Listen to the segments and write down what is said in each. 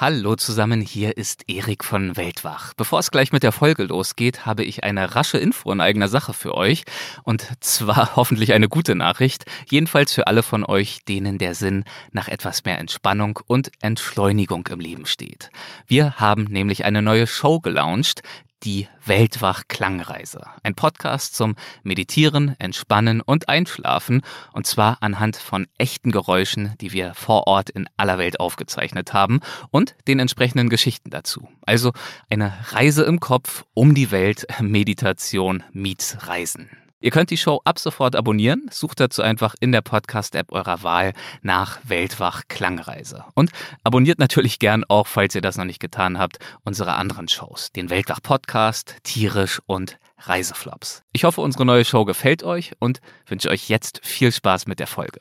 Hallo zusammen, hier ist Erik von Weltwach. Bevor es gleich mit der Folge losgeht, habe ich eine rasche Info in eigener Sache für euch. Und zwar hoffentlich eine gute Nachricht. Jedenfalls für alle von euch, denen der Sinn nach etwas mehr Entspannung und Entschleunigung im Leben steht. Wir haben nämlich eine neue Show gelauncht, die Weltwach Klangreise. Ein Podcast zum Meditieren, Entspannen und Einschlafen. Und zwar anhand von echten Geräuschen, die wir vor Ort in aller Welt aufgezeichnet haben und den entsprechenden Geschichten dazu. Also eine Reise im Kopf um die Welt, Meditation meets Reisen. Ihr könnt die Show ab sofort abonnieren. Sucht dazu einfach in der Podcast-App eurer Wahl nach Weltwach Klangreise. Und abonniert natürlich gern auch, falls ihr das noch nicht getan habt, unsere anderen Shows. Den Weltwach Podcast, Tierisch und Reiseflops. Ich hoffe, unsere neue Show gefällt euch und wünsche euch jetzt viel Spaß mit der Folge.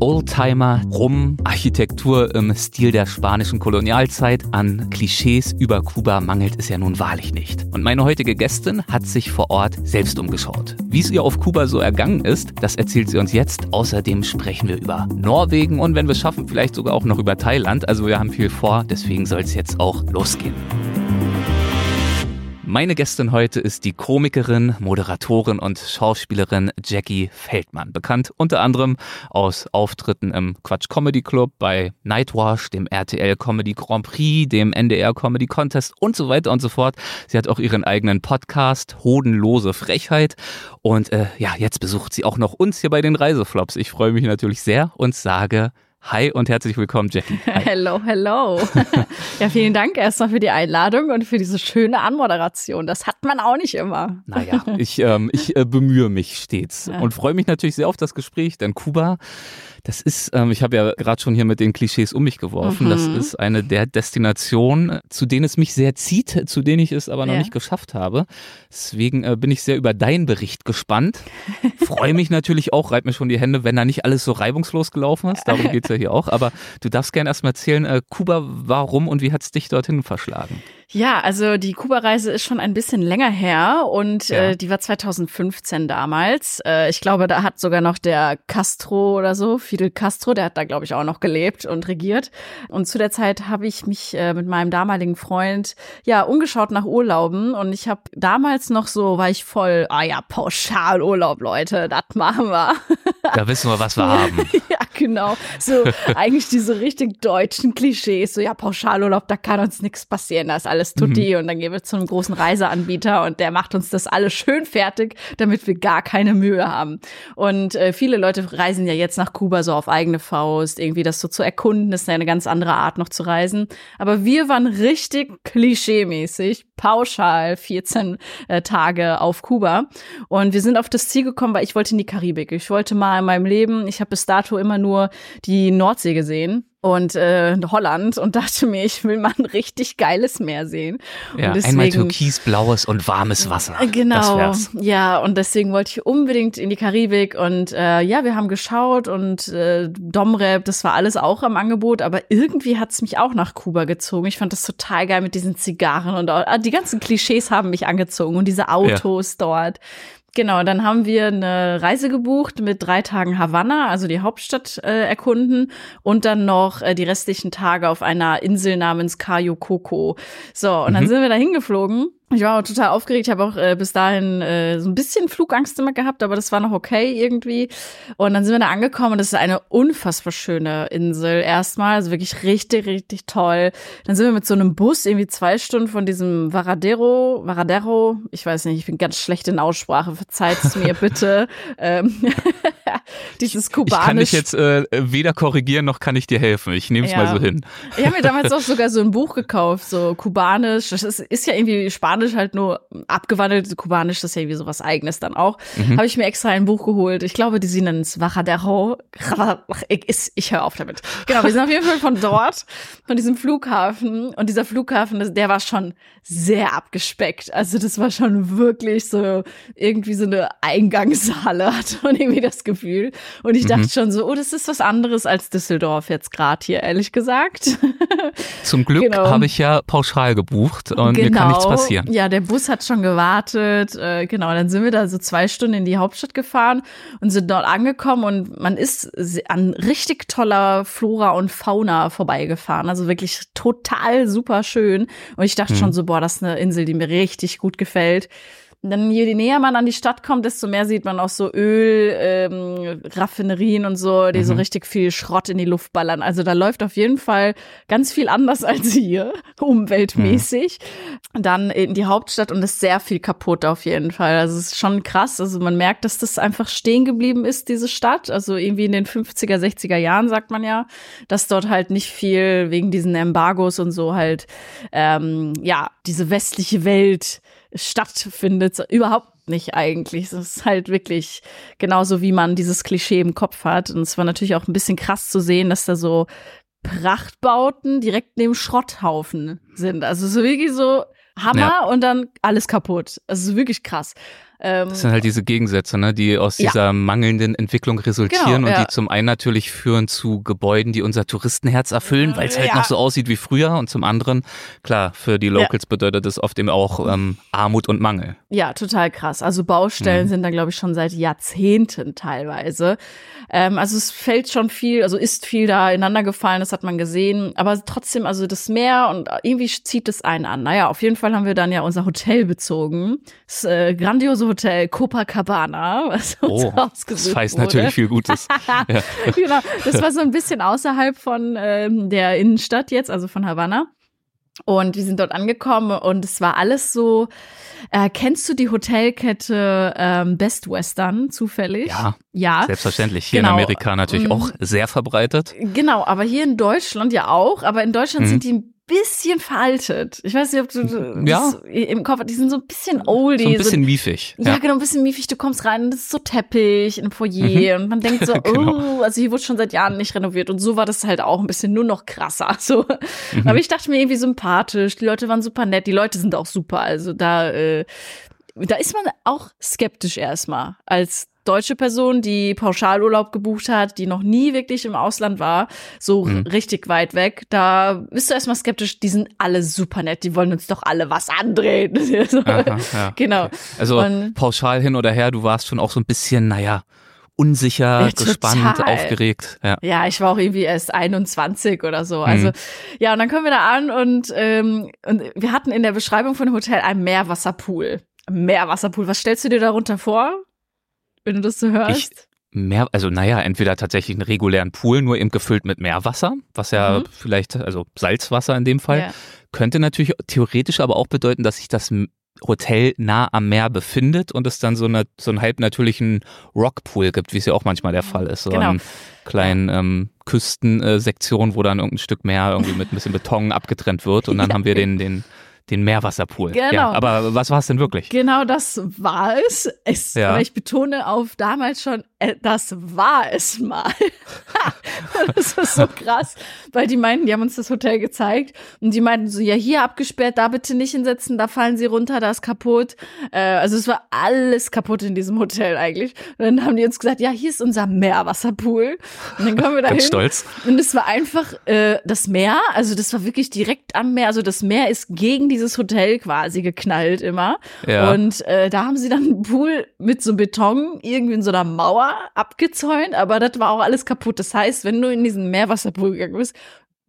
Oldtimer, Rum, Architektur im Stil der spanischen Kolonialzeit. An Klischees über Kuba mangelt es ja nun wahrlich nicht. Und meine heutige Gästin hat sich vor Ort selbst umgeschaut. Wie es ihr auf Kuba so ergangen ist, das erzählt sie uns jetzt. Außerdem sprechen wir über Norwegen und wenn wir es schaffen, vielleicht sogar auch noch über Thailand. Also wir haben viel vor, deswegen soll es jetzt auch losgehen. Meine Gästin heute ist die Komikerin, Moderatorin und Schauspielerin Jackie Feldmann, bekannt unter anderem aus Auftritten im Quatsch Comedy Club, bei Nightwash, dem RTL Comedy Grand Prix, dem NDR Comedy Contest und so weiter und so fort. Sie hat auch ihren eigenen Podcast Hodenlose Frechheit und äh, ja, jetzt besucht sie auch noch uns hier bei den Reiseflops. Ich freue mich natürlich sehr und sage Hi und herzlich willkommen, Jackie. Hi. Hello, hello. ja, vielen Dank erstmal für die Einladung und für diese schöne Anmoderation. Das hat man auch nicht immer. Naja, ich, ähm, ich äh, bemühe mich stets ja. und freue mich natürlich sehr auf das Gespräch, denn Kuba das ist, ähm, ich habe ja gerade schon hier mit den Klischees um mich geworfen, mhm. das ist eine der Destinationen, zu denen es mich sehr zieht, zu denen ich es aber noch ja. nicht geschafft habe. Deswegen äh, bin ich sehr über deinen Bericht gespannt. Freue mich natürlich auch, reib mir schon die Hände, wenn da nicht alles so reibungslos gelaufen ist. Darum geht's ja hier auch. Aber du darfst gerne erstmal erzählen, äh, Kuba, warum und wie hat's dich dorthin verschlagen? Ja, also die Kuba-Reise ist schon ein bisschen länger her und ja. äh, die war 2015 damals. Äh, ich glaube, da hat sogar noch der Castro oder so, Fidel Castro, der hat da, glaube ich, auch noch gelebt und regiert. Und zu der Zeit habe ich mich äh, mit meinem damaligen Freund ja umgeschaut nach Urlauben und ich habe damals noch so, war ich voll, ah ja, Pauschalurlaub, Leute, das machen wir. Da wissen wir, was wir haben. ja, genau. So eigentlich diese richtig deutschen Klischees, so ja, Pauschalurlaub, da kann uns nichts passieren, da ist alles tutti mhm. und dann gehen wir zu einem großen Reiseanbieter und der macht uns das alles schön fertig, damit wir gar keine Mühe haben. Und äh, viele Leute reisen ja jetzt nach Kuba so auf eigene Faust, irgendwie das so zu erkunden, das ist eine ganz andere Art noch zu reisen. Aber wir waren richtig klischeemäßig, pauschal 14 äh, Tage auf Kuba und wir sind auf das Ziel gekommen, weil ich wollte in die Karibik. Ich wollte mal in meinem Leben, ich habe bis dato immer nur die Nordsee gesehen und äh, Holland und dachte mir, ich will mal ein richtig geiles Meer sehen. Ja, deswegen, einmal türkisblaues und warmes Wasser. Genau, ja, und deswegen wollte ich unbedingt in die Karibik und äh, ja, wir haben geschaut und äh, Domrep, das war alles auch am Angebot, aber irgendwie hat es mich auch nach Kuba gezogen. Ich fand das total geil mit diesen Zigarren und auch, die ganzen Klischees haben mich angezogen und diese Autos ja. dort. Genau, dann haben wir eine Reise gebucht mit drei Tagen Havanna, also die Hauptstadt äh, erkunden und dann noch äh, die restlichen Tage auf einer Insel namens Cayo Coco. So, und dann mhm. sind wir da hingeflogen ich war auch total aufgeregt. Ich habe auch äh, bis dahin äh, so ein bisschen Flugangst immer gehabt, aber das war noch okay irgendwie. Und dann sind wir da angekommen und das ist eine unfassbar schöne Insel erstmal, also wirklich richtig, richtig toll. Dann sind wir mit so einem Bus irgendwie zwei Stunden von diesem Varadero, Varadero, ich weiß nicht, ich bin ganz schlecht in Aussprache, verzeiht es mir bitte. ähm, dieses kubanisch. Ich kann dich jetzt äh, weder korrigieren noch kann ich dir helfen. Ich nehme es ja. mal so hin. Ich habe mir damals auch sogar so ein Buch gekauft, so kubanisch. Das ist, ist ja irgendwie Spanisch Kubanisch halt nur abgewandelt. Kubanisch das ist ja irgendwie sowas eigenes dann auch. Mhm. Habe ich mir extra ein Buch geholt. Ich glaube, die nennen es Vajadero. Ich, ich höre auf damit. Genau, wir sind auf jeden Fall von dort, von diesem Flughafen. Und dieser Flughafen, der war schon sehr abgespeckt. Also das war schon wirklich so irgendwie so eine Eingangshalle, hatte man irgendwie das Gefühl. Und ich mhm. dachte schon so, oh, das ist was anderes als Düsseldorf jetzt gerade hier, ehrlich gesagt. Zum Glück genau. habe ich ja pauschal gebucht und genau. mir kann nichts genau. passieren. Ja, der Bus hat schon gewartet. Äh, genau, dann sind wir da so zwei Stunden in die Hauptstadt gefahren und sind dort angekommen und man ist an richtig toller Flora und Fauna vorbeigefahren. Also wirklich total super schön. Und ich dachte hm. schon so, boah, das ist eine Insel, die mir richtig gut gefällt. Und dann je näher man an die Stadt kommt, desto mehr sieht man auch so Öl, ähm, Raffinerien und so, die mhm. so richtig viel Schrott in die Luft ballern. Also da läuft auf jeden Fall ganz viel anders als hier, umweltmäßig. Mhm. Dann in die Hauptstadt und ist sehr viel kaputt auf jeden Fall. Also es ist schon krass. Also man merkt, dass das einfach stehen geblieben ist, diese Stadt. Also irgendwie in den 50er, 60er Jahren sagt man ja, dass dort halt nicht viel wegen diesen Embargos und so halt, ähm, ja, diese westliche Welt stattfindet. Überhaupt nicht eigentlich. Es ist halt wirklich genauso, wie man dieses Klischee im Kopf hat. Und es war natürlich auch ein bisschen krass zu sehen, dass da so Prachtbauten direkt neben Schrotthaufen sind. Also so wirklich so Hammer ja. und dann alles kaputt. Also wirklich krass. Ähm, das sind halt diese Gegensätze, ne, die aus ja. dieser mangelnden Entwicklung resultieren genau, und ja. die zum einen natürlich führen zu Gebäuden, die unser Touristenherz erfüllen, weil es halt ja. noch so aussieht wie früher und zum anderen, klar, für die Locals bedeutet das oft eben auch ähm, Armut und Mangel. Ja, total krass. Also Baustellen mhm. sind da, glaube ich, schon seit Jahrzehnten teilweise. Ähm, also es fällt schon viel, also ist viel da ineinander gefallen, das hat man gesehen. Aber trotzdem, also das Meer und irgendwie zieht es einen an. Naja, auf jeden Fall haben wir dann ja unser Hotel bezogen. Das äh, grandiose Hotel Copacabana, was uns oh, ausgesucht das heißt natürlich viel Gutes. ja. Genau, das war so ein bisschen außerhalb von ähm, der Innenstadt jetzt, also von Havanna. Und wir sind dort angekommen und es war alles so. Äh, kennst du die Hotelkette ähm, Best Western zufällig? Ja, ja. Selbstverständlich. Hier genau. in Amerika natürlich mhm. auch sehr verbreitet. Genau, aber hier in Deutschland ja auch. Aber in Deutschland mhm. sind die bisschen veraltet. Ich weiß nicht, ob du ja. im Kopf, die sind so ein bisschen oldie. So ein bisschen so, miefig. Ja, ja, genau, ein bisschen miefig. Du kommst rein und das ist so Teppich im Foyer mhm. und man denkt so, genau. oh, also hier wurde schon seit Jahren nicht renoviert und so war das halt auch ein bisschen nur noch krasser. So. Mhm. Aber ich dachte mir irgendwie sympathisch. Die Leute waren super nett. Die Leute sind auch super. Also da, äh, da ist man auch skeptisch erstmal als deutsche Person, die Pauschalurlaub gebucht hat, die noch nie wirklich im Ausland war, so mhm. richtig weit weg, da bist du erstmal skeptisch, die sind alle super nett, die wollen uns doch alle was andrehen. Aha, ja. Genau. Also Und, pauschal hin oder her, du warst schon auch so ein bisschen, naja, unsicher, ja, gespannt, aufgeregt. Ja. ja, ich war auch irgendwie erst 21 oder so. Also mhm. ja, und dann kommen wir da an und, ähm, und wir hatten in der Beschreibung von dem Hotel einen Meerwasserpool. Meerwasserpool. Was stellst du dir darunter vor? wenn du das so hörst? Ich, mehr, also naja, entweder tatsächlich einen regulären Pool, nur eben gefüllt mit Meerwasser, was ja mhm. vielleicht, also Salzwasser in dem Fall, ja. könnte natürlich theoretisch aber auch bedeuten, dass sich das Hotel nah am Meer befindet und es dann so, eine, so einen halbnatürlichen Rockpool gibt, wie es ja auch manchmal der Fall ist. So genau. einen kleinen ähm, Küstensektion, wo dann irgendein Stück Meer irgendwie mit ein bisschen Beton abgetrennt wird und dann ja. haben wir den, den den Meerwasserpool. Genau. Ja, aber was war es denn wirklich? Genau, das war es. es ja. Aber ich betone auf damals schon, das war es mal. das ist so krass, weil die meinten, die haben uns das Hotel gezeigt und die meinten so, ja, hier abgesperrt, da bitte nicht hinsetzen, da fallen sie runter, da ist kaputt. Äh, also es war alles kaputt in diesem Hotel eigentlich. Und dann haben die uns gesagt, ja, hier ist unser Meerwasserpool. Und dann kommen wir da hin. stolz. Und es war einfach äh, das Meer, also das war wirklich direkt am Meer, also das Meer ist gegen die dieses Hotel quasi geknallt immer. Ja. Und äh, da haben sie dann einen Pool mit so Beton irgendwie in so einer Mauer abgezäunt, aber das war auch alles kaputt. Das heißt, wenn du in diesen Meerwasserpool gegangen bist,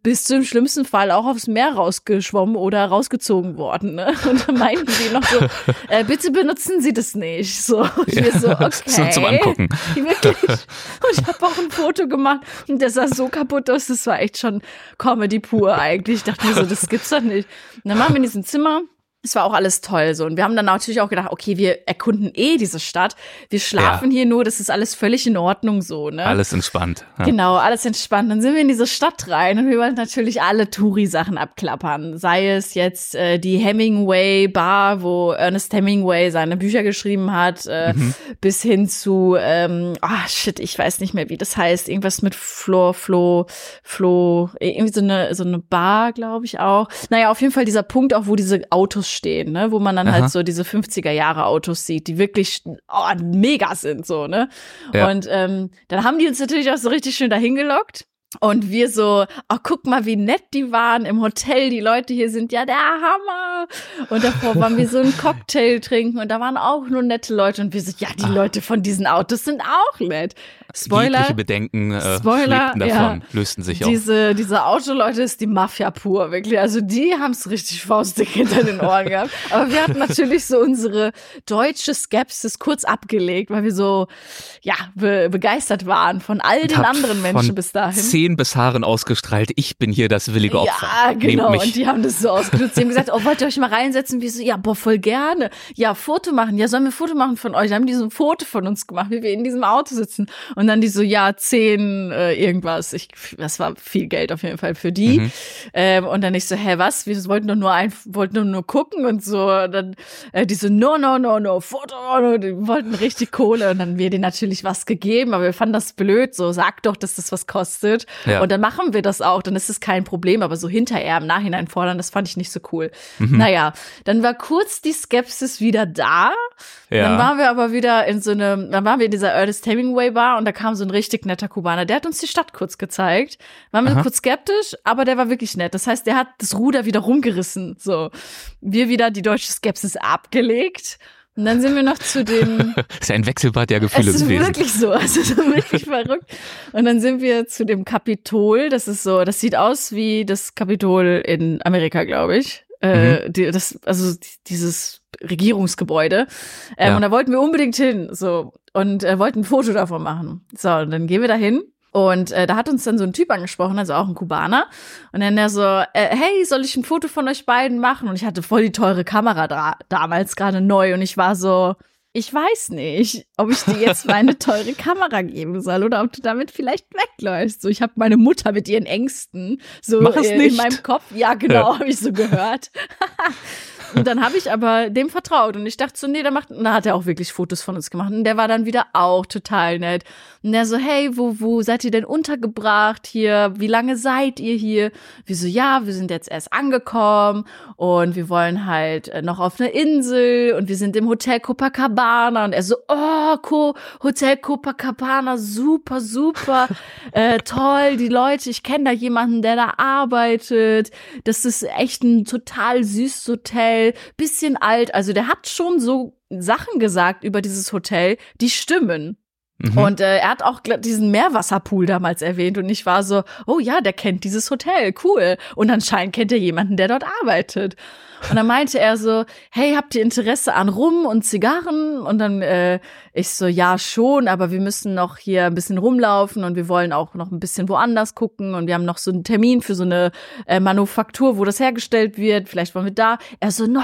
bist du im schlimmsten Fall auch aufs Meer rausgeschwommen oder rausgezogen worden. Ne? Und dann meinten die noch so, äh, bitte benutzen Sie das nicht. So, und ja, wir so, okay. So zum Angucken. Wirklich. Und ich habe auch ein Foto gemacht und das sah so kaputt aus, das war echt schon Comedy pur eigentlich. Ich dachte mir so, das gibt's doch nicht. Und dann waren wir in diesem Zimmer es war auch alles toll so. Und wir haben dann natürlich auch gedacht, okay, wir erkunden eh diese Stadt. Wir schlafen ja. hier nur, das ist alles völlig in Ordnung so, ne? Alles entspannt. Ja. Genau, alles entspannt. Dann sind wir in diese Stadt rein und wir wollten natürlich alle Touri-Sachen abklappern. Sei es jetzt äh, die Hemingway Bar, wo Ernest Hemingway seine Bücher geschrieben hat, äh, mhm. bis hin zu, ähm, ah shit, ich weiß nicht mehr, wie das heißt. Irgendwas mit Flo, Flo, Flo, irgendwie so eine, so eine Bar, glaube ich auch. Naja, auf jeden Fall dieser Punkt auch, wo diese Autos stehen, ne? wo man dann halt Aha. halt so diese 50er Jahre Autos sieht, die wirklich oh, mega sind, so, ne? Ja. Und ähm, dann haben die uns natürlich auch so richtig schön dahin gelockt. Und wir so, oh, guck mal, wie nett die waren im Hotel. Die Leute hier sind ja der Hammer. Und davor waren wir so einen Cocktail trinken und da waren auch nur nette Leute. Und wir so, ja, die ah. Leute von diesen Autos sind auch nett. Spoiler. Jegliche Bedenken äh, Spoiler, davon, ja, lösten sich diese, auf. Diese Autoleute ist die Mafia pur, wirklich. Also die haben es richtig faustig hinter den Ohren gehabt. Aber wir hatten natürlich so unsere deutsche Skepsis kurz abgelegt, weil wir so, ja, be begeistert waren von all den anderen Menschen bis dahin. Zehn bis Haaren ausgestrahlt, ich bin hier das willige Opfer. Ja, genau. Und die haben das so ausgenutzt. Die haben gesagt, oh, wollt ihr euch mal reinsetzen? Wir so, ja, boah, voll gerne. Ja, Foto machen. Ja, sollen wir Foto machen von euch? Dann haben die so ein Foto von uns gemacht, wie wir in diesem Auto sitzen. Und dann die so, ja, zehn äh, irgendwas. Ich, das war viel Geld auf jeden Fall für die. Mhm. Ähm, und dann ich so, hä, was? Wir wollten doch nur ein, wollten nur, nur gucken und so. Und dann äh, die so, no, no, no, no, Foto. No, die wollten richtig Kohle. Und dann wir denen natürlich was gegeben, aber wir fanden das blöd. So, sag doch, dass das was kostet. Ja. Und dann machen wir das auch. Dann ist es kein Problem. Aber so hinterher im Nachhinein fordern, das fand ich nicht so cool. Mhm. Naja, dann war kurz die Skepsis wieder da. Ja. Dann waren wir aber wieder in so einem, dann waren wir in dieser Ernest Hemingway Bar und da kam so ein richtig netter Kubaner. Der hat uns die Stadt kurz gezeigt. Waren wir Aha. kurz skeptisch, aber der war wirklich nett. Das heißt, der hat das Ruder wieder rumgerissen. So, wir wieder die deutsche Skepsis abgelegt. Und dann sind wir noch zu dem. das ist ein Wechselbad der Gefühle gewesen. Es ist wirklich so. Es ist wirklich verrückt. Und dann sind wir zu dem Kapitol. Das ist so, das sieht aus wie das Kapitol in Amerika, glaube ich. Äh, mhm. die, das, also dieses Regierungsgebäude. Ähm, ja. Und da wollten wir unbedingt hin, so und äh, wollten ein Foto davon machen. So, und dann gehen wir da hin. Und äh, da hat uns dann so ein Typ angesprochen, also auch ein Kubaner. Und dann der so, äh, hey, soll ich ein Foto von euch beiden machen? Und ich hatte voll die teure Kamera da, damals gerade neu. Und ich war so, ich weiß nicht, ob ich dir jetzt meine teure Kamera geben soll oder ob du damit vielleicht wegläufst. So, ich habe meine Mutter mit ihren Ängsten so es in, in meinem Kopf. Ja, genau, ja. habe ich so gehört. Und dann habe ich aber dem vertraut. Und ich dachte so, nee, der macht, und da hat er auch wirklich Fotos von uns gemacht. Und der war dann wieder auch total nett. Und der so, hey, wo, wo seid ihr denn untergebracht hier? Wie lange seid ihr hier? Wir so, ja, wir sind jetzt erst angekommen. Und wir wollen halt äh, noch auf eine Insel. Und wir sind im Hotel Copacabana. Und er so, oh, Co Hotel Copacabana, super, super, äh, toll, die Leute, ich kenne da jemanden, der da arbeitet. Das ist echt ein total süßes Hotel Hotel, bisschen alt. Also der hat schon so Sachen gesagt über dieses Hotel, die stimmen. Mhm. Und äh, er hat auch diesen Meerwasserpool damals erwähnt und ich war so, oh ja, der kennt dieses Hotel, cool. Und anscheinend kennt er jemanden, der dort arbeitet. Und dann meinte er so, hey, habt ihr Interesse an Rum und Zigarren? Und dann äh, ich so, ja, schon, aber wir müssen noch hier ein bisschen rumlaufen und wir wollen auch noch ein bisschen woanders gucken und wir haben noch so einen Termin für so eine äh, Manufaktur, wo das hergestellt wird. Vielleicht wollen wir da. Er so, no,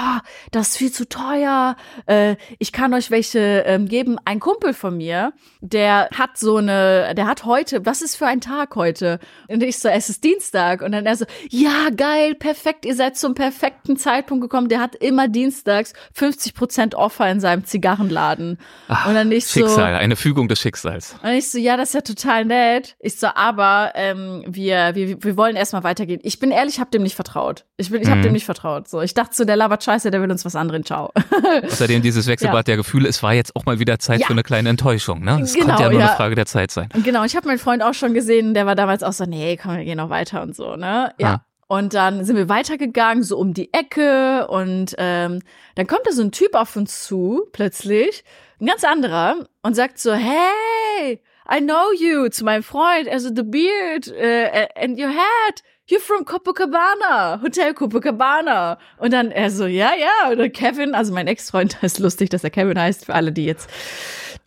das ist viel zu teuer. Äh, ich kann euch welche ähm, geben. Ein Kumpel von mir, der hat so eine, der hat heute, was ist für ein Tag heute? Und ich so, es ist Dienstag. Und dann er so, ja, geil, perfekt, ihr seid zum perfekten Zeitpunkt gekommen. Der hat immer dienstags 50 Prozent Offer in seinem Zigarrenladen. Ach. Und dann ich Schicksal, so, eine Fügung des Schicksals. Und ich so, ja, das ist ja total nett. Ich so, aber ähm, wir, wir, wir wollen erstmal weitergehen. Ich bin ehrlich, ich hab dem nicht vertraut. Ich bin, ich hab mhm. dem nicht vertraut. So, ich dachte so, der labert Scheiße, der will uns was anderes. Ciao. Außerdem dieses Wechselbad ja. der Gefühle, es war jetzt auch mal wieder Zeit ja. für eine kleine Enttäuschung. Ne? Es genau, konnte ja nur ja. eine Frage der Zeit sein. Genau, ich habe meinen Freund auch schon gesehen, der war damals auch so, nee, komm, wir gehen noch weiter und so, ne? Ja. Und dann sind wir weitergegangen, so um die Ecke. Und ähm, dann kommt da so ein Typ auf uns zu, plötzlich, ein ganz anderer und sagt so, hey, I know you, zu meinem Freund, also the beard uh, and your hat. You're from Copacabana, Hotel Copacabana. Und dann er so, ja, ja. Und Kevin, also mein Ex-Freund, ist lustig, dass er Kevin heißt, für alle, die jetzt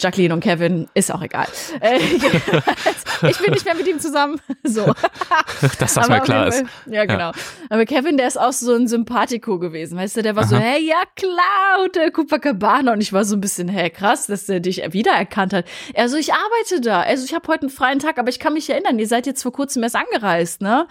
Jacqueline und Kevin, ist auch egal. Äh, ich bin nicht mehr mit ihm zusammen. So. Dass das mal klar ist. Ja, genau. Ja. Aber Kevin, der ist auch so ein Sympathico gewesen. Weißt du, der war Aha. so, hey, ja klar, Hotel Copacabana. Und ich war so ein bisschen, hey, krass, dass er dich wiedererkannt hat. Er so, ich arbeite da. Also ich habe heute einen freien Tag, aber ich kann mich erinnern, ihr seid jetzt vor kurzem erst angereist, ne?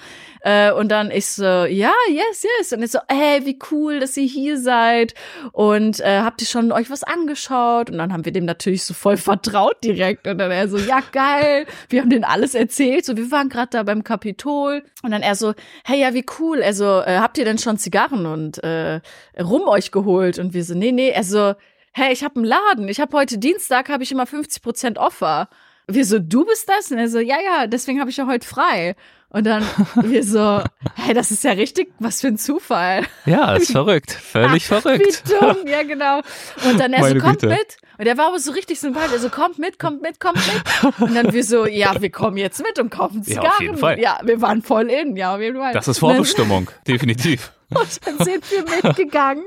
Äh, und dann ich so, ja, yes, yes. Und ich so, hey, wie cool, dass ihr hier seid. Und äh, habt ihr schon euch was angeschaut? Und dann haben wir dem natürlich so voll vertraut direkt. Und dann er so, ja, geil. Wir haben denen alles erzählt. So, wir waren gerade da beim Kapitol. Und dann er so, hey, ja, wie cool. Also, äh, habt ihr denn schon Zigarren und äh, Rum euch geholt? Und wir so, nee, nee. Er so, hey, ich habe einen Laden. Ich habe heute Dienstag, habe ich immer 50 Prozent Offer. Wir so, du bist das? Und er so, ja, ja, deswegen habe ich ja heute frei. Und dann wir so, hey, das ist ja richtig, was für ein Zufall. Ja, ist verrückt, völlig verrückt. Wie dumm, ja genau. Und dann er Meine so, kommt Güte. mit. Und er war aber so richtig sympathisch. Er so, kommt mit, kommt mit, kommt mit. Und dann wir so, ja, wir kommen jetzt mit und kaufen Zigarren. Ja, auf jeden Fall. Ja, wir waren voll in, ja, auf jeden Fall. Das ist Vorbestimmung, definitiv. Und dann sind wir mitgegangen.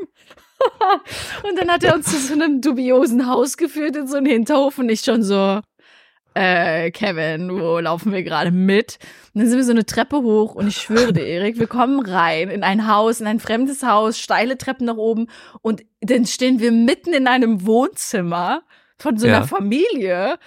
und dann hat er uns zu so einem dubiosen Haus geführt in so einen Hinterhof und ich schon so, äh, Kevin, wo laufen wir gerade mit? Und dann sind wir so eine Treppe hoch und ich schwöre dir, Erik, wir kommen rein in ein Haus, in ein fremdes Haus, steile Treppen nach oben und dann stehen wir mitten in einem Wohnzimmer von so einer ja. Familie.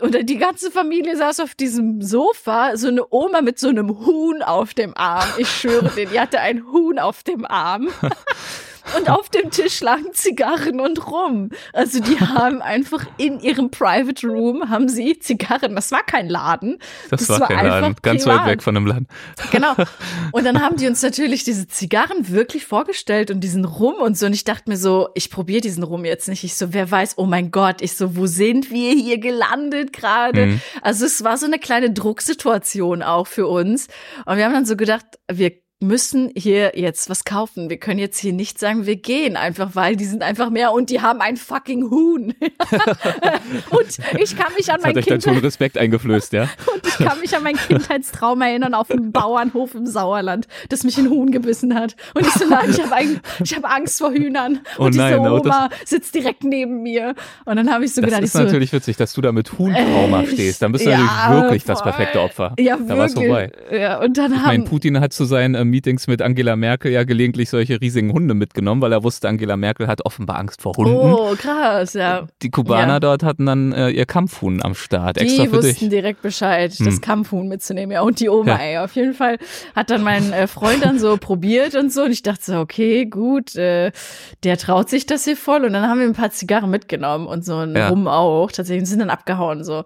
Und die ganze Familie saß auf diesem Sofa, so eine Oma mit so einem Huhn auf dem Arm. Ich schwöre dir, die hatte ein Huhn auf dem Arm. und auf dem Tisch lagen Zigarren und Rum. Also die haben einfach in ihrem Private Room haben sie Zigarren. Das war kein Laden. Das, das war, war kein Laden. Ganz privat. weit weg von einem Laden. Genau. Und dann haben die uns natürlich diese Zigarren wirklich vorgestellt und diesen Rum und so. Und ich dachte mir so, ich probiere diesen Rum jetzt nicht. Ich so, wer weiß, oh mein Gott. Ich so, wo sind wir hier gelandet gerade? Mhm. Also es war so eine kleine Drucksituation auch für uns. Und wir haben dann so gedacht, wir müssen hier jetzt was kaufen. Wir können jetzt hier nicht sagen, wir gehen einfach, weil die sind einfach mehr und die haben ein fucking Huhn. und ich kann mich an das mein hat euch dann schon Respekt eingeflößt, ja? und ich kann mich an meinen Kindheitstraum erinnern auf dem Bauernhof im Sauerland, das mich ein Huhn gebissen hat. Und ich so, nein, ich habe hab Angst vor Hühnern. Oh und nein, diese Oma sitzt direkt neben mir. Und dann habe ich so das gedacht, ist ich so, natürlich witzig, dass du da mit Huhntrauma äh, stehst. Dann bist du ja, natürlich wirklich voll. das perfekte Opfer. Ja, da war es vorbei. Ja, und dann ich haben, mein, Putin hat zu seinen ähm, Meetings mit Angela Merkel ja gelegentlich solche riesigen Hunde mitgenommen, weil er wusste, Angela Merkel hat offenbar Angst vor Hunden. Oh, krass, ja. Die Kubaner ja. dort hatten dann äh, ihr Kampfhuhn am Start, die extra für dich. Die wussten direkt Bescheid, hm. das Kampfhuhn mitzunehmen. Ja, und die Oma, ja. ey. Auf jeden Fall hat dann mein äh, Freund dann so probiert und so. Und ich dachte so, okay, gut, äh, der traut sich das hier voll. Und dann haben wir ein paar Zigarren mitgenommen und so ein ja. Rum auch. Tatsächlich sind dann abgehauen so.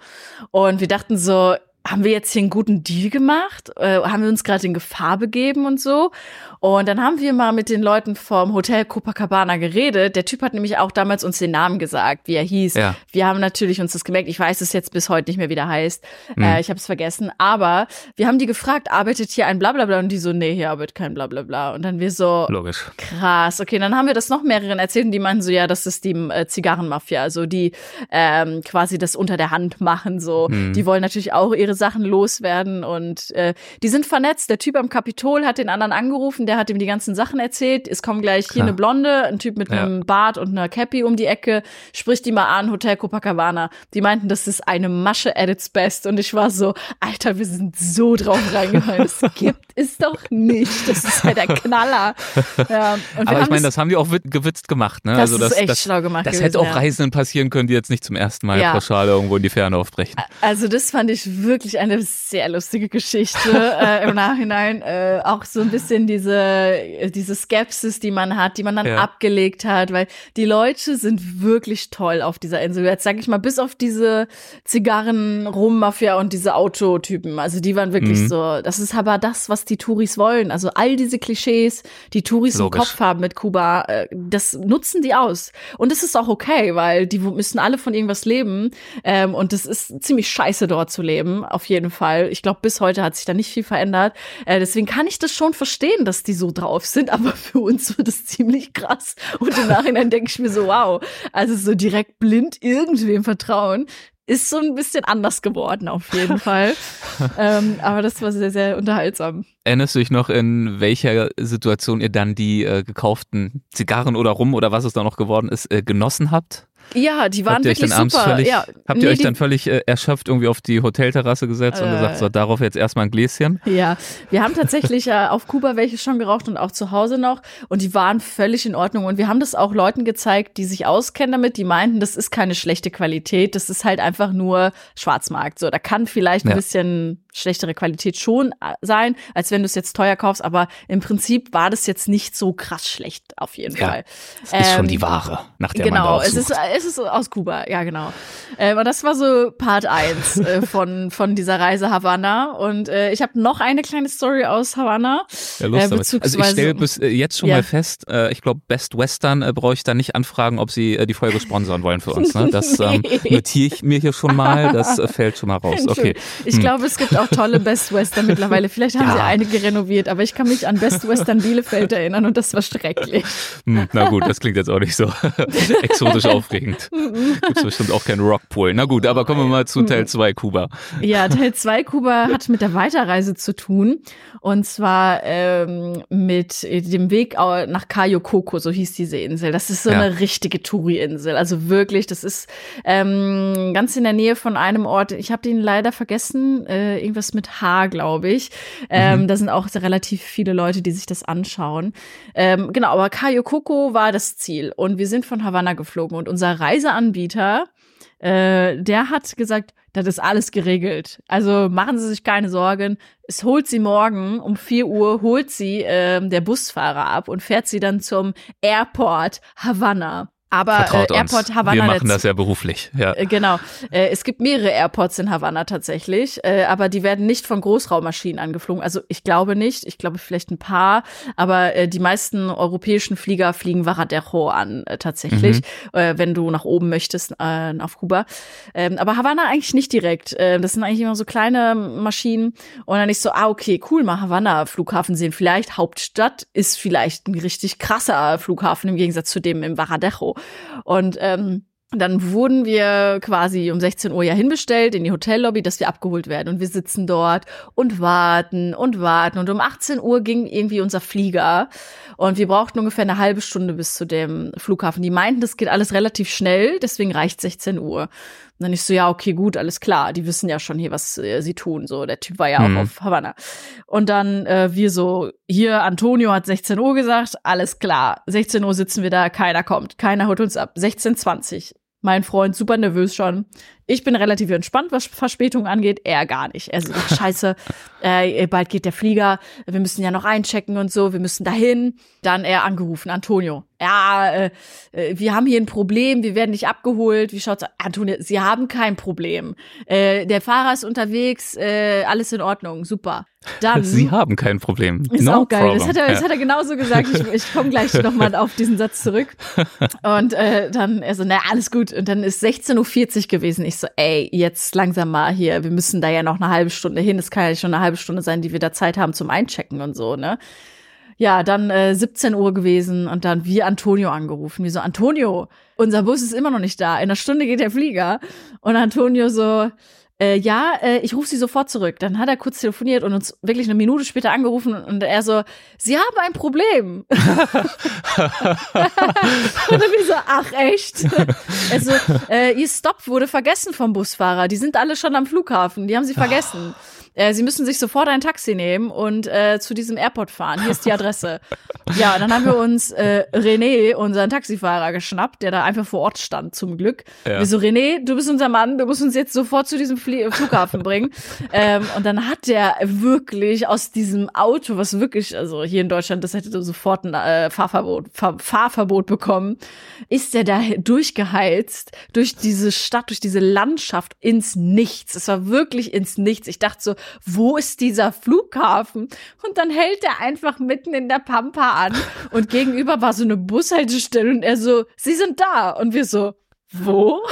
Und wir dachten so, haben wir jetzt hier einen guten Deal gemacht? Äh, haben wir uns gerade in Gefahr begeben und so? Und dann haben wir mal mit den Leuten vom Hotel Copacabana geredet. Der Typ hat nämlich auch damals uns den Namen gesagt, wie er hieß. Ja. Wir haben natürlich uns das gemerkt. Ich weiß es jetzt bis heute nicht mehr, wie der heißt. Mhm. Äh, ich habe es vergessen. Aber wir haben die gefragt, arbeitet hier ein Blablabla? Und die so, nee, hier arbeitet kein Blablabla. Und dann wir so, logisch. Krass. Okay, dann haben wir das noch mehreren erzählt und die meinten so, ja, das ist die äh, Zigarrenmafia. Also die ähm, quasi das unter der Hand machen. So, mhm. die wollen natürlich auch ihre Sachen loswerden und äh, die sind vernetzt. Der Typ am Kapitol hat den anderen angerufen, der hat ihm die ganzen Sachen erzählt. Es kommt gleich Klar. hier eine Blonde, ein Typ mit ja. einem Bart und einer Cappy um die Ecke, spricht die mal an, Hotel Copacabana. Die meinten, das ist eine Masche at its best. Und ich war so, Alter, wir sind so drauf reingefallen. Das gibt es doch nicht. Das ist ja der Knaller. Ja, Aber ich meine, das haben die auch gewitzt gemacht. Ne? Das also das, ist echt das, schlau gemacht. Das gewesen, hätte auch ja. Reisenden passieren können, die jetzt nicht zum ersten Mal ja. pauschal irgendwo in die Ferne aufbrechen. Also das fand ich wirklich eine sehr lustige Geschichte äh, im Nachhinein. Äh, auch so ein bisschen diese äh, diese Skepsis, die man hat, die man dann ja. abgelegt hat, weil die Leute sind wirklich toll auf dieser Insel. Jetzt sage ich mal, bis auf diese Zigarren, Rum-Mafia und diese Autotypen. Also die waren wirklich mhm. so, das ist aber das, was die Touris wollen. Also all diese Klischees, die Touris Logisch. im Kopf haben mit Kuba, äh, das nutzen die aus. Und es ist auch okay, weil die müssen alle von irgendwas leben. Ähm, und es ist ziemlich scheiße, dort zu leben, auf jeden Fall. Ich glaube, bis heute hat sich da nicht viel verändert. Äh, deswegen kann ich das schon verstehen, dass die so drauf sind, aber für uns wird es ziemlich krass. Und im Nachhinein denke ich mir so, wow, also so direkt blind irgendwem vertrauen, ist so ein bisschen anders geworden, auf jeden Fall. ähm, aber das war sehr, sehr unterhaltsam. Erinnerst du dich noch, in welcher Situation ihr dann die äh, gekauften Zigarren oder Rum oder was es da noch geworden ist, äh, genossen habt? Ja, die waren wirklich super. Völlig, ja, habt ihr nee, euch dann völlig äh, erschöpft irgendwie auf die Hotelterrasse gesetzt äh, und gesagt, so darauf jetzt erstmal ein Gläschen? Ja, wir haben tatsächlich äh, auf Kuba welche schon geraucht und auch zu Hause noch und die waren völlig in Ordnung und wir haben das auch Leuten gezeigt, die sich auskennen damit, die meinten, das ist keine schlechte Qualität, das ist halt einfach nur Schwarzmarkt. So, da kann vielleicht ein ja. bisschen schlechtere Qualität schon äh, sein, als wenn du es jetzt teuer kaufst, aber im Prinzip war das jetzt nicht so krass schlecht, auf jeden ja, Fall. Es ist ähm, schon die Ware, nach der genau, man Genau, es ist, es ist aus Kuba, ja genau. Ähm, und das war so Part 1 äh, von, von dieser Reise Havanna und äh, ich habe noch eine kleine Story aus Havanna. Ja, Lust äh, also ich stelle bis äh, jetzt schon ja. mal fest, äh, ich glaube Best Western äh, brauche ich da nicht anfragen, ob sie äh, die Folge sponsern wollen für uns. Ne? Das ähm, notiere ich mir hier schon mal, das äh, fällt schon mal raus. Okay. Ich hm. glaube, es gibt auch tolle Best Western mittlerweile. Vielleicht haben ja. sie einige renoviert, aber ich kann mich an Best Western Bielefeld erinnern und das war schrecklich. Hm, na gut, das klingt jetzt auch nicht so exotisch aufregend. Gibt es bestimmt auch keinen Rockpool. Na gut, aber kommen wir mal zu Teil 2 Kuba. Ja, Teil 2 Kuba hat mit der Weiterreise zu tun. Und zwar ähm, mit dem Weg nach Cayo Coco, so hieß diese Insel. Das ist so ja. eine richtige Touri-Insel. Also wirklich, das ist ähm, ganz in der Nähe von einem Ort. Ich habe den leider vergessen. Äh, irgendwas mit H, glaube ich. Ähm, mhm. Da sind auch relativ viele Leute, die sich das anschauen. Ähm, genau, aber Cayo Coco war das Ziel. Und wir sind von Havanna geflogen. Und unser Reiseanbieter, äh, der hat gesagt, das ist alles geregelt. Also machen Sie sich keine Sorgen. Es holt sie morgen um 4 Uhr, holt sie äh, der Busfahrer ab und fährt sie dann zum Airport Havanna. Aber Vertraut äh, Airport uns. Havanna. Wir machen das ja beruflich. Ja. Äh, genau. Äh, es gibt mehrere Airports in Havanna tatsächlich, äh, aber die werden nicht von Großraummaschinen angeflogen. Also ich glaube nicht. Ich glaube vielleicht ein paar, aber äh, die meisten europäischen Flieger fliegen Varadero an äh, tatsächlich, mhm. äh, wenn du nach oben möchtest äh, auf Kuba. Ähm, aber Havanna eigentlich nicht direkt. Äh, das sind eigentlich immer so kleine Maschinen und dann nicht so, ah okay, cool, mal Havanna Flughafen sehen. Vielleicht Hauptstadt ist vielleicht ein richtig krasser Flughafen im Gegensatz zu dem im Varadero. Und ähm, dann wurden wir quasi um 16 Uhr ja hinbestellt in die Hotellobby, dass wir abgeholt werden. Und wir sitzen dort und warten und warten. Und um 18 Uhr ging irgendwie unser Flieger. Und wir brauchten ungefähr eine halbe Stunde bis zu dem Flughafen. Die meinten, das geht alles relativ schnell, deswegen reicht 16 Uhr. Dann ich so, ja, okay, gut, alles klar. Die wissen ja schon hier, was äh, sie tun. So, der Typ war ja mhm. auch auf Havanna. Und dann äh, wir so, hier, Antonio hat 16 Uhr gesagt, alles klar. 16 Uhr sitzen wir da, keiner kommt, keiner holt uns ab. 16.20 mein Freund super nervös schon. Ich bin relativ entspannt, was Verspätung angeht. Er gar nicht. Er sagt, scheiße, äh, bald geht der Flieger. Wir müssen ja noch einchecken und so. Wir müssen dahin. Dann er angerufen, Antonio. Ja, äh, äh, wir haben hier ein Problem. Wir werden nicht abgeholt. Wie schaut's? Antonio, Sie haben kein Problem. Äh, der Fahrer ist unterwegs. Äh, alles in Ordnung. Super. Dann, Sie haben kein Problem. Ist no auch geil. Das hat, er, das hat er genauso gesagt. Ich, ich komme gleich nochmal auf diesen Satz zurück. Und äh, dann er so, na alles gut. Und dann ist 16.40 Uhr gewesen. Ich so, ey, jetzt langsam mal hier. Wir müssen da ja noch eine halbe Stunde hin. Es kann ja schon eine halbe Stunde sein, die wir da Zeit haben zum Einchecken und so, ne? Ja, dann äh, 17 Uhr gewesen und dann wie Antonio angerufen. Wie so, Antonio, unser Bus ist immer noch nicht da. In einer Stunde geht der Flieger. Und Antonio so, äh, ja, äh, ich rufe sie sofort zurück. Dann hat er kurz telefoniert und uns wirklich eine Minute später angerufen und er so, sie haben ein Problem. und dann wir so, ach echt? Also, äh, ihr Stop wurde vergessen vom Busfahrer. Die sind alle schon am Flughafen. Die haben sie vergessen. Äh, sie müssen sich sofort ein Taxi nehmen und äh, zu diesem Airport fahren. Hier ist die Adresse. ja, dann haben wir uns äh, René, unseren Taxifahrer, geschnappt, der da einfach vor Ort stand, zum Glück. Ja. Wir so, René, du bist unser Mann, du musst uns jetzt sofort zu diesem Flie Flughafen bringen. ähm, und dann hat der wirklich aus diesem Auto, was wirklich, also hier in Deutschland, das hätte sofort ein äh, Fahrverbot, Fahr Fahrverbot bekommen, ist der da durchgeheizt durch diese Stadt, durch diese Landschaft ins Nichts. Es war wirklich ins Nichts. Ich dachte so, wo ist dieser Flughafen? Und dann hält er einfach mitten in der Pampa an und gegenüber war so eine Bushaltestelle und er so, sie sind da. Und wir so, wo?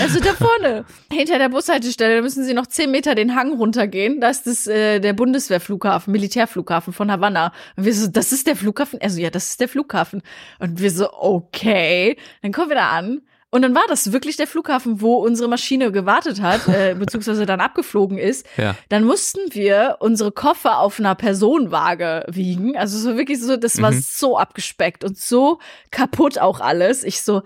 Also da vorne, hinter der Bushaltestelle, da müssen sie noch zehn Meter den Hang runtergehen. Da ist das, äh, der Bundeswehrflughafen, Militärflughafen von Havanna. Und wir so, das ist der Flughafen? Also ja, das ist der Flughafen. Und wir so, okay. Dann kommen wir da an und dann war das wirklich der Flughafen, wo unsere Maschine gewartet hat, äh, beziehungsweise dann abgeflogen ist. Ja. Dann mussten wir unsere Koffer auf einer Personenwaage wiegen. Also so wirklich so, das war mhm. so abgespeckt und so kaputt auch alles. Ich so,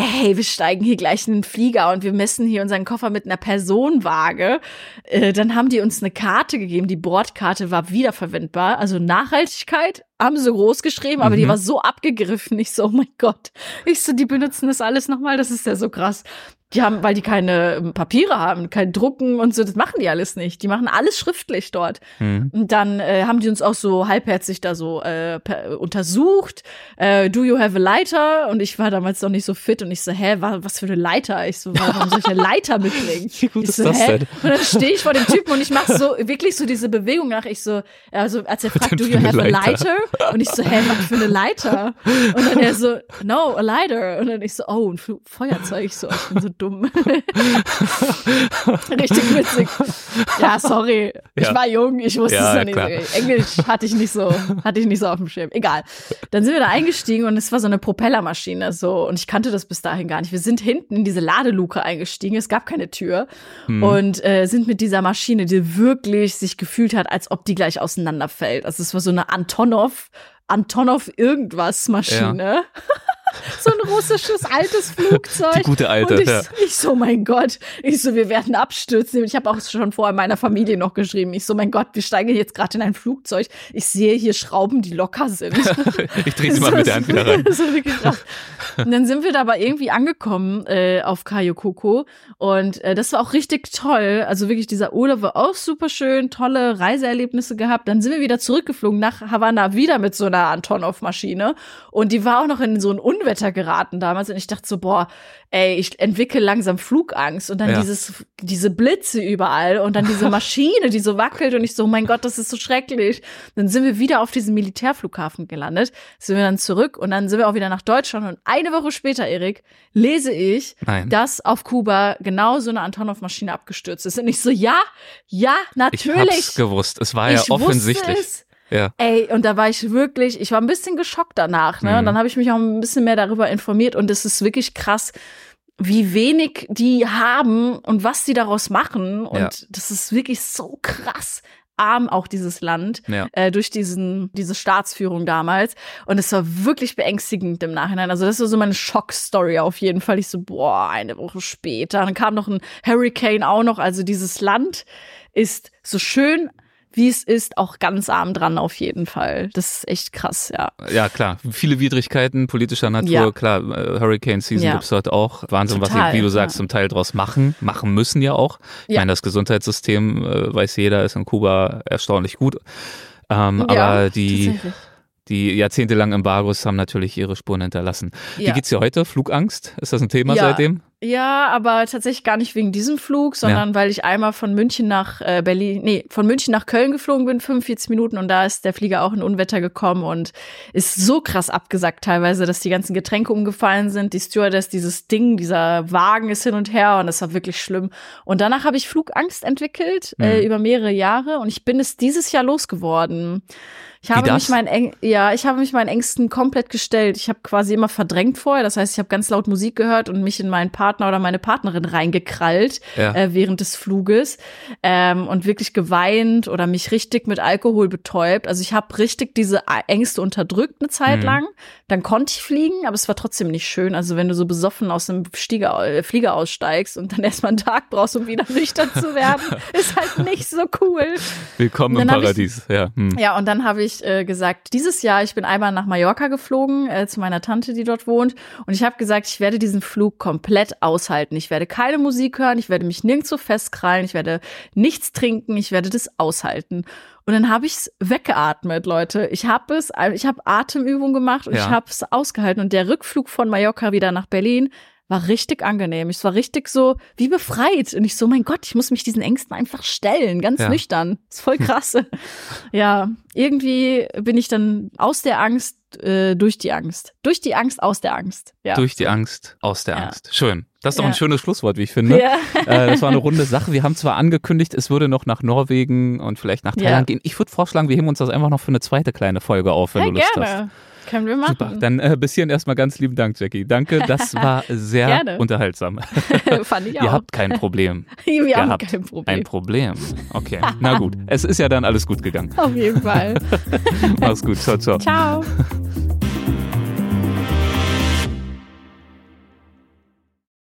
hey, wir steigen hier gleich in den Flieger und wir messen hier unseren Koffer mit einer Personenwaage. Äh, dann haben die uns eine Karte gegeben. Die Bordkarte war wiederverwendbar. Also Nachhaltigkeit haben sie groß geschrieben, aber mhm. die war so abgegriffen. Ich so, oh mein Gott. Ich so, die benutzen das alles nochmal. Das ist ja so krass. Die haben, weil die keine ähm, Papiere haben, kein Drucken und so, das machen die alles nicht. Die machen alles schriftlich dort. Mhm. Und dann äh, haben die uns auch so halbherzig da so äh, per, untersucht. Äh, do you have a lighter? Und ich war damals noch nicht so fit und ich so, hä, was für eine Leiter? Ich so, warum soll ich eine Leiter mitbringen? Wie gut ich ist so, das hä? denn? Und dann stehe ich vor dem Typen und ich mache so wirklich so diese Bewegung nach. Ich so, also als er fragt, do you have a lighter? Und ich so, hä, was für eine Leiter? Und dann er so, no, a lighter. Und dann ich so, oh, ein Feuerzeug. Ich so, ich bin so dumm. Richtig witzig. Ja, sorry. Ja. Ich war jung, ich wusste ja, es ja nicht. Klar. Englisch hatte ich nicht so, hatte ich nicht so auf dem Schirm. Egal. Dann sind wir da eingestiegen und es war so eine Propellermaschine so und ich kannte das bis dahin gar nicht. Wir sind hinten in diese Ladeluke eingestiegen. Es gab keine Tür hm. und äh, sind mit dieser Maschine, die wirklich sich gefühlt hat, als ob die gleich auseinanderfällt. Also es war so eine Antonov Antonov irgendwas Maschine. Ja. so ein russisches altes Flugzeug. Die gute alte. Und ich, ja. ich so, mein Gott, ich so, wir werden abstürzen. Ich habe auch schon vorher meiner Familie noch geschrieben. Ich so, mein Gott, wir steigen jetzt gerade in ein Flugzeug. Ich sehe hier Schrauben, die locker sind. ich drehe sie mal mit der Hand wieder rein. so. Und dann sind wir da aber irgendwie angekommen äh, auf Kayokoko und äh, das war auch richtig toll. Also wirklich dieser Urlaub war auch super schön, tolle Reiseerlebnisse gehabt. Dann sind wir wieder zurückgeflogen nach Havanna wieder mit so einer Antonov-Maschine und die war auch noch in so ein Unwetter geraten damals und ich dachte so, boah, ey, ich entwickle langsam Flugangst und dann ja. dieses, diese Blitze überall und dann diese Maschine, die so wackelt und ich so, oh mein Gott, das ist so schrecklich. Dann sind wir wieder auf diesem Militärflughafen gelandet, sind wir dann zurück und dann sind wir auch wieder nach Deutschland und eine Woche später, Erik, lese ich, Nein. dass auf Kuba genau so eine Antonov-Maschine abgestürzt ist und ich so, ja, ja, natürlich. Ich hab's gewusst, es war ja offensichtlich. Ja. Ey, und da war ich wirklich, ich war ein bisschen geschockt danach, ne? Mhm. Und dann habe ich mich auch ein bisschen mehr darüber informiert und es ist wirklich krass, wie wenig die haben und was die daraus machen. Und ja. das ist wirklich so krass arm auch dieses Land ja. äh, durch diesen diese Staatsführung damals und es war wirklich beängstigend im Nachhinein. Also das war so meine Schockstory auf jeden Fall. Ich so boah, eine Woche später, dann kam noch ein Hurricane auch noch. Also dieses Land ist so schön wie es ist, auch ganz arm dran auf jeden Fall. Das ist echt krass, ja. Ja, klar. Viele Widrigkeiten politischer Natur, ja. klar. Äh, Hurricane Season ja. gibt's dort auch. Wahnsinn, Total, was sie, wie du sagst, ja. zum Teil draus machen, machen müssen ja auch. Ich ja. meine, das Gesundheitssystem, äh, weiß jeder, ist in Kuba erstaunlich gut. Ähm, aber die, die jahrzehntelangen Embargos haben natürlich ihre Spuren hinterlassen. Wie geht's dir heute? Flugangst? Ist das ein Thema seitdem? Ja, aber tatsächlich gar nicht wegen diesem Flug, sondern ja. weil ich einmal von München nach äh, Berlin, nee, von München nach Köln geflogen bin, 45 Minuten und da ist der Flieger auch in Unwetter gekommen und ist so krass abgesackt teilweise, dass die ganzen Getränke umgefallen sind. Die Stewardess, dieses Ding, dieser Wagen ist hin und her und das war wirklich schlimm. Und danach habe ich Flugangst entwickelt äh, mhm. äh, über mehrere Jahre und ich bin es dieses Jahr losgeworden. Ich habe mich meinen Eng ja, ich habe mich meinen Ängsten komplett gestellt. Ich habe quasi immer verdrängt vorher. Das heißt, ich habe ganz laut Musik gehört und mich in meinen Partner oder meine Partnerin reingekrallt ja. äh, während des Fluges ähm, und wirklich geweint oder mich richtig mit Alkohol betäubt. Also ich habe richtig diese Ängste unterdrückt eine Zeit mhm. lang. Dann konnte ich fliegen, aber es war trotzdem nicht schön. Also wenn du so besoffen aus dem Stieger, äh, Flieger aussteigst und dann erstmal einen Tag brauchst, um wieder nüchtern zu werden, ist halt nicht so cool. Willkommen im Paradies. Ich, ja. Hm. ja, und dann habe ich ich äh, gesagt, dieses Jahr, ich bin einmal nach Mallorca geflogen, äh, zu meiner Tante, die dort wohnt. Und ich habe gesagt, ich werde diesen Flug komplett aushalten. Ich werde keine Musik hören, ich werde mich nirgendwo festkrallen, ich werde nichts trinken, ich werde das aushalten. Und dann habe ich es weggeatmet, Leute. Ich habe es, ich habe Atemübungen gemacht und ja. ich habe es ausgehalten. Und der Rückflug von Mallorca wieder nach Berlin war richtig angenehm. Ich war richtig so wie befreit. Und ich so, mein Gott, ich muss mich diesen Ängsten einfach stellen, ganz ja. nüchtern. ist voll krass. ja, irgendwie bin ich dann aus der Angst äh, durch die Angst. Durch die Angst aus der Angst. Ja. Durch die Angst aus der ja. Angst. Schön. Das ist doch ja. ein schönes Schlusswort, wie ich finde. Ja. Äh, das war eine runde Sache. Wir haben zwar angekündigt, es würde noch nach Norwegen und vielleicht nach Thailand gehen. Ich würde vorschlagen, wir heben uns das einfach noch für eine zweite kleine Folge auf, wenn du Lust gerne. hast. Können wir machen. Super. Dann äh, bis hierhin erstmal ganz lieben Dank, Jackie. Danke, das war sehr unterhaltsam. Fand ich auch. Ihr habt kein Problem. Wir Ihr haben kein Problem. Ein Problem. Okay, na gut. Es ist ja dann alles gut gegangen. Auf jeden Fall. Mach's gut. Ciao, ciao. Ciao.